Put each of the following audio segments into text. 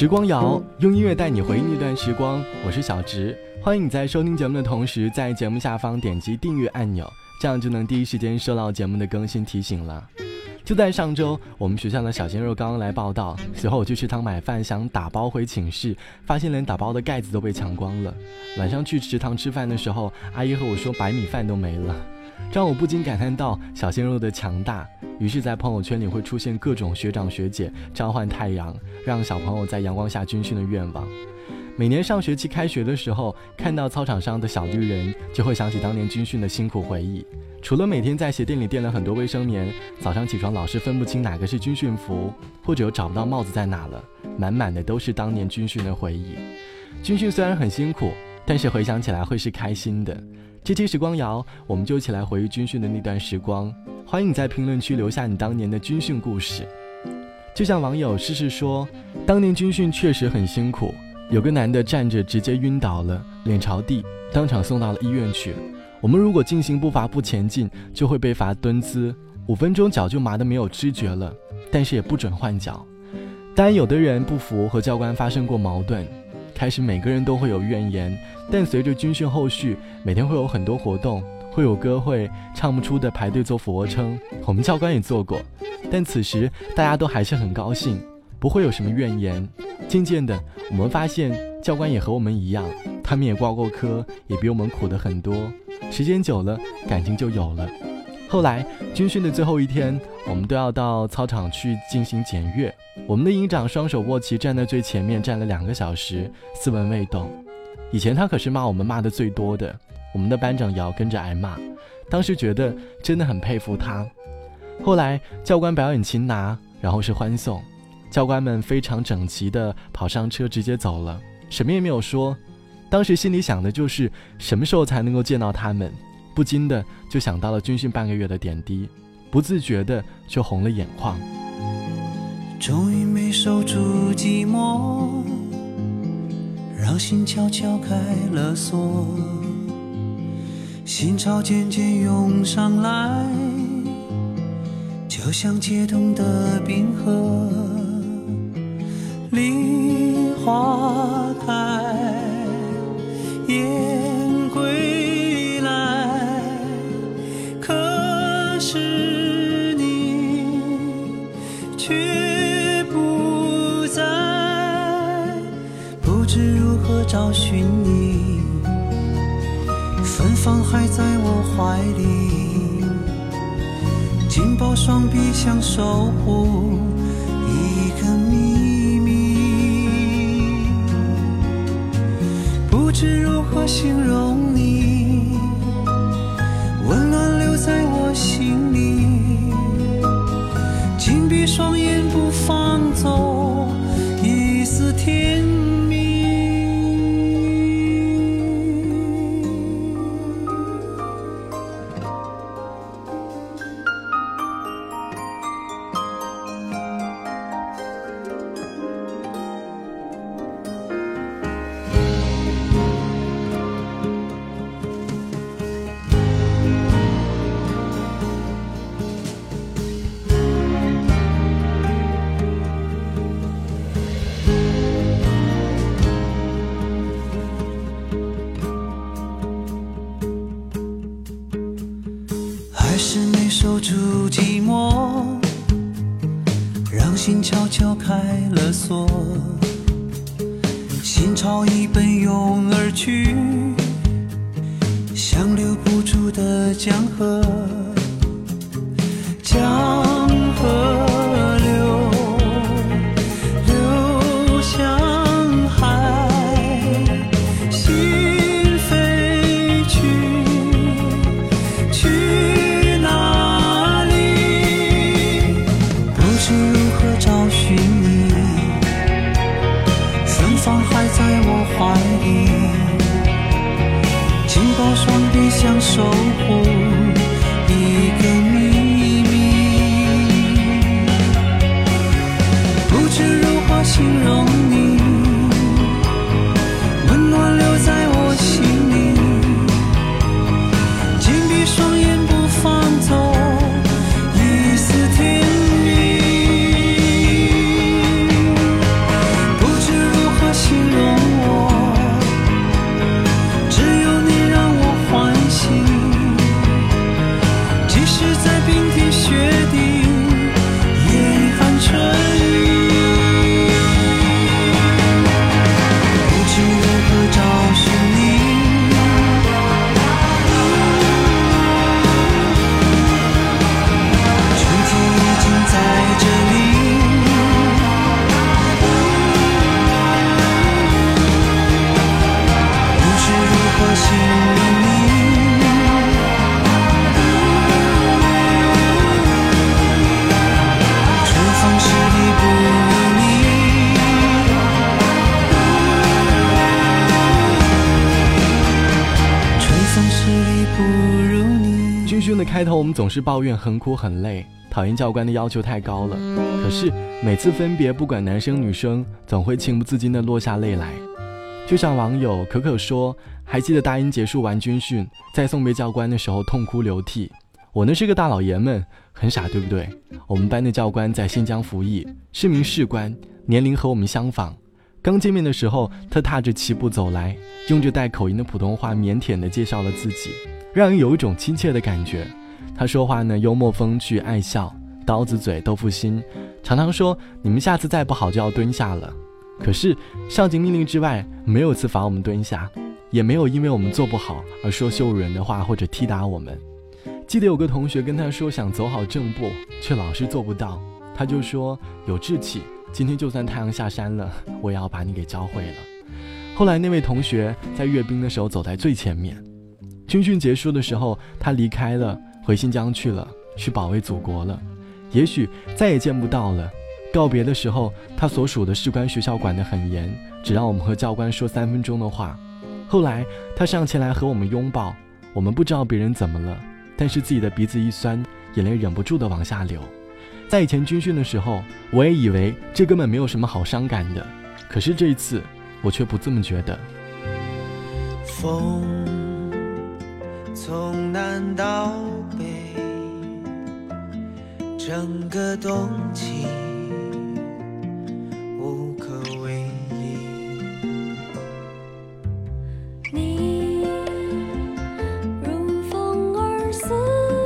时光谣用音乐带你回忆那段时光，我是小植，欢迎你在收听节目的同时，在节目下方点击订阅按钮，这样就能第一时间收到节目的更新提醒了。就在上周，我们学校的小鲜肉刚刚来报道，随后我去食堂买饭，想打包回寝室，发现连打包的盖子都被抢光了。晚上去食堂吃饭的时候，阿姨和我说白米饭都没了。让我不禁感叹到小鲜肉的强大。于是，在朋友圈里会出现各种学长学姐召唤太阳，让小朋友在阳光下军训的愿望。每年上学期开学的时候，看到操场上的小绿人，就会想起当年军训的辛苦回忆。除了每天在鞋垫里垫了很多卫生棉，早上起床老是分不清哪个是军训服，或者又找不到帽子在哪了，满满的都是当年军训的回忆。军训虽然很辛苦，但是回想起来会是开心的。这期时光谣，我们就一起来回忆军训的那段时光。欢迎你在评论区留下你当年的军训故事。就像网友试试说，当年军训确实很辛苦，有个男的站着直接晕倒了，脸朝地，当场送到了医院去。我们如果进行步伐不前进，就会被罚蹲姿，五分钟脚就麻的没有知觉了，但是也不准换脚。当然，有的人不服，和教官发生过矛盾。开始每个人都会有怨言，但随着军训后续，每天会有很多活动，会有歌会，唱不出的排队做俯卧撑，我们教官也做过，但此时大家都还是很高兴，不会有什么怨言。渐渐的，我们发现教官也和我们一样，他们也挂过科，也比我们苦的很多。时间久了，感情就有了。后来军训的最后一天，我们都要到操场去进行检阅。我们的营长双手握旗站在最前面，站了两个小时，斯文未动。以前他可是骂我们骂的最多的，我们的班长也要跟着挨骂。当时觉得真的很佩服他。后来教官表演擒拿，然后是欢送，教官们非常整齐的跑上车直接走了，什么也没有说。当时心里想的就是什么时候才能够见到他们，不禁的就想到了军训半个月的点滴，不自觉的就红了眼眶。终于没守住寂寞，让心悄悄开了锁，心潮渐渐涌上来，就像解冻的冰河，梨花开，燕找寻你，芬芳还在我怀里，紧抱双臂想守护一个秘密，不知如何形容你，心悄悄开了锁，心潮已奔涌而去，像留不住的江河。们总是抱怨很苦很累，讨厌教官的要求太高了。可是每次分别，不管男生女生，总会情不自禁地落下泪来。就像网友可可说：“还记得大一结束完军训，在送别教官的时候痛哭流涕。我呢是个大老爷们，很傻，对不对？我们班的教官在新疆服役，是名士官，年龄和我们相仿。刚见面的时候，他踏着齐步走来，用着带口音的普通话，腼腆地介绍了自己，让人有一种亲切的感觉。他说话呢幽默风趣，爱笑，刀子嘴豆腐心，常常说你们下次再不好就要蹲下了。可是上级命令之外，没有次罚我们蹲下，也没有因为我们做不好而说羞辱人的话或者踢打我们。记得有个同学跟他说想走好正步，却老是做不到，他就说有志气，今天就算太阳下山了，我也要把你给教会了。后来那位同学在阅兵的时候走在最前面，军训结束的时候，他离开了，回新疆去了，去保卫祖国了，也许再也见不到了。告别的时候，他所属的士官学校管得很严，只让我们和教官说三分钟的话。后来他上前来和我们拥抱，我们不知道别人怎么了。但是自己的鼻子一酸，眼泪忍不住的往下流。在以前军训的时候，我也以为这根本没有什么好伤感的，可是这一次，我却不这么觉得。风从南到，整个冬季无可为力。你如风儿似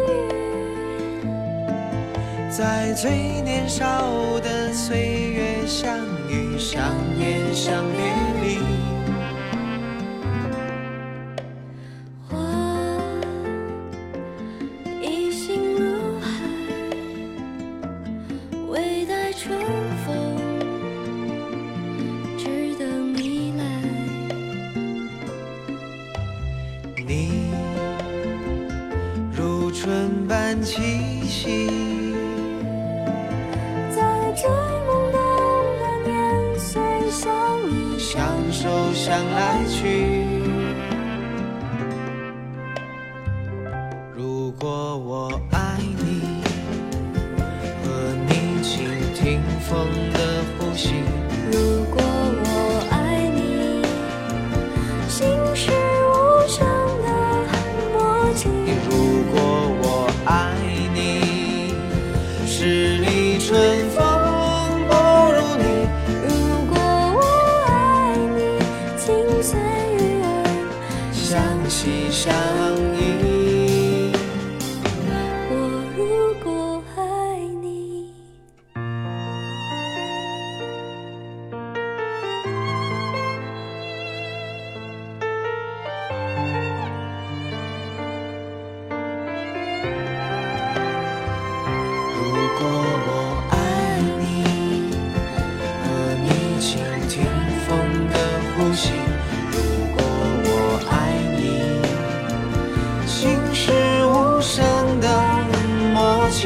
雨在最年少的岁月相遇相念相别离。气息，在最懵懂的年岁相遇，相守相来去。如果我爱你，和你倾听风的呼吸。如果。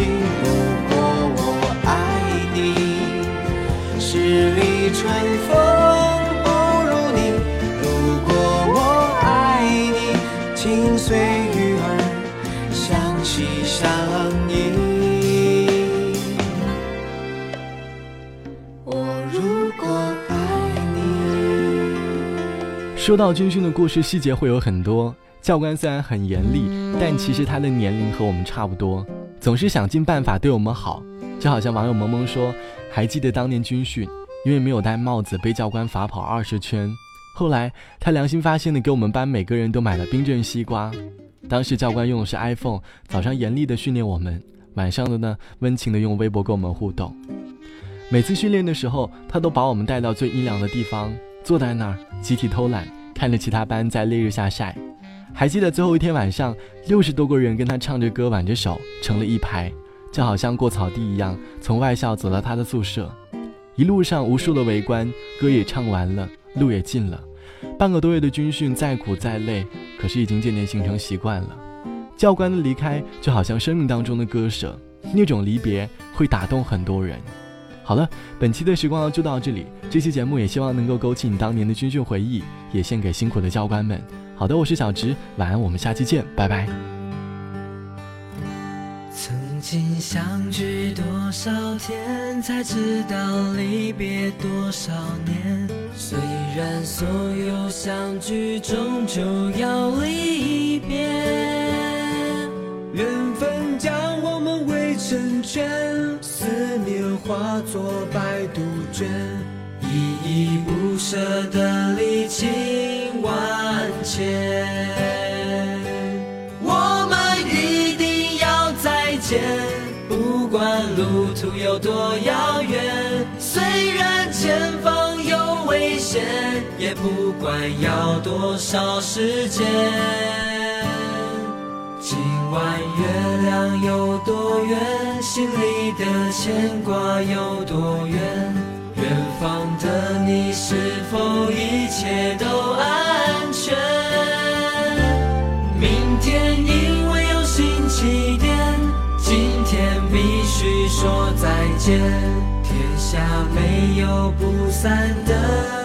如果我爱你，十里春风不如你。如果我爱你，情随雨儿相惜相依。我如果爱你，说到军训的故事细节会有很多。教官虽然很严厉，但其实他的年龄和我们差不多。总是想尽办法对我们好。就好像网友萌萌说，还记得当年军训，因为没有戴帽子，被教官罚跑二十圈。后来他良心发现的给我们班每个人都买了冰镇西瓜。当时教官用的是 iPhone，早上严厉的训练我们，晚上的呢温情的用微博跟我们互动。每次训练的时候，他都把我们带到最阴凉的地方，坐在那儿集体偷懒。看着其他班在烈日下晒，还记得最后一天晚上，六十多个人跟他唱着歌，挽着手，成了一排，就好像过草地一样，从外校走到他的宿舍。一路上无数的围观，歌也唱完了，路也近了。半个多月的军训再苦再累，可是已经渐渐形成习惯了。教官的离开就好像生命当中的割舍，那种离别会打动很多人。好了，本期的时光就到这里。这期节目也希望能够勾起你当年的军训回忆，也献给辛苦的教官们。好的，我是小直，晚安，我们下期见，拜拜。曾经相聚多少天，才知道离别多少年。虽然所有相聚终究要离别，缘分将我们围成圈，思念化作白杜鹃，依依不舍的离情路途有多遥远，虽然前方有危险，也不管要多少时间。今晚月亮有多圆，心里的牵挂有多远？远方的你是否一切都安说再见，天下没有不散的。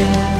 you.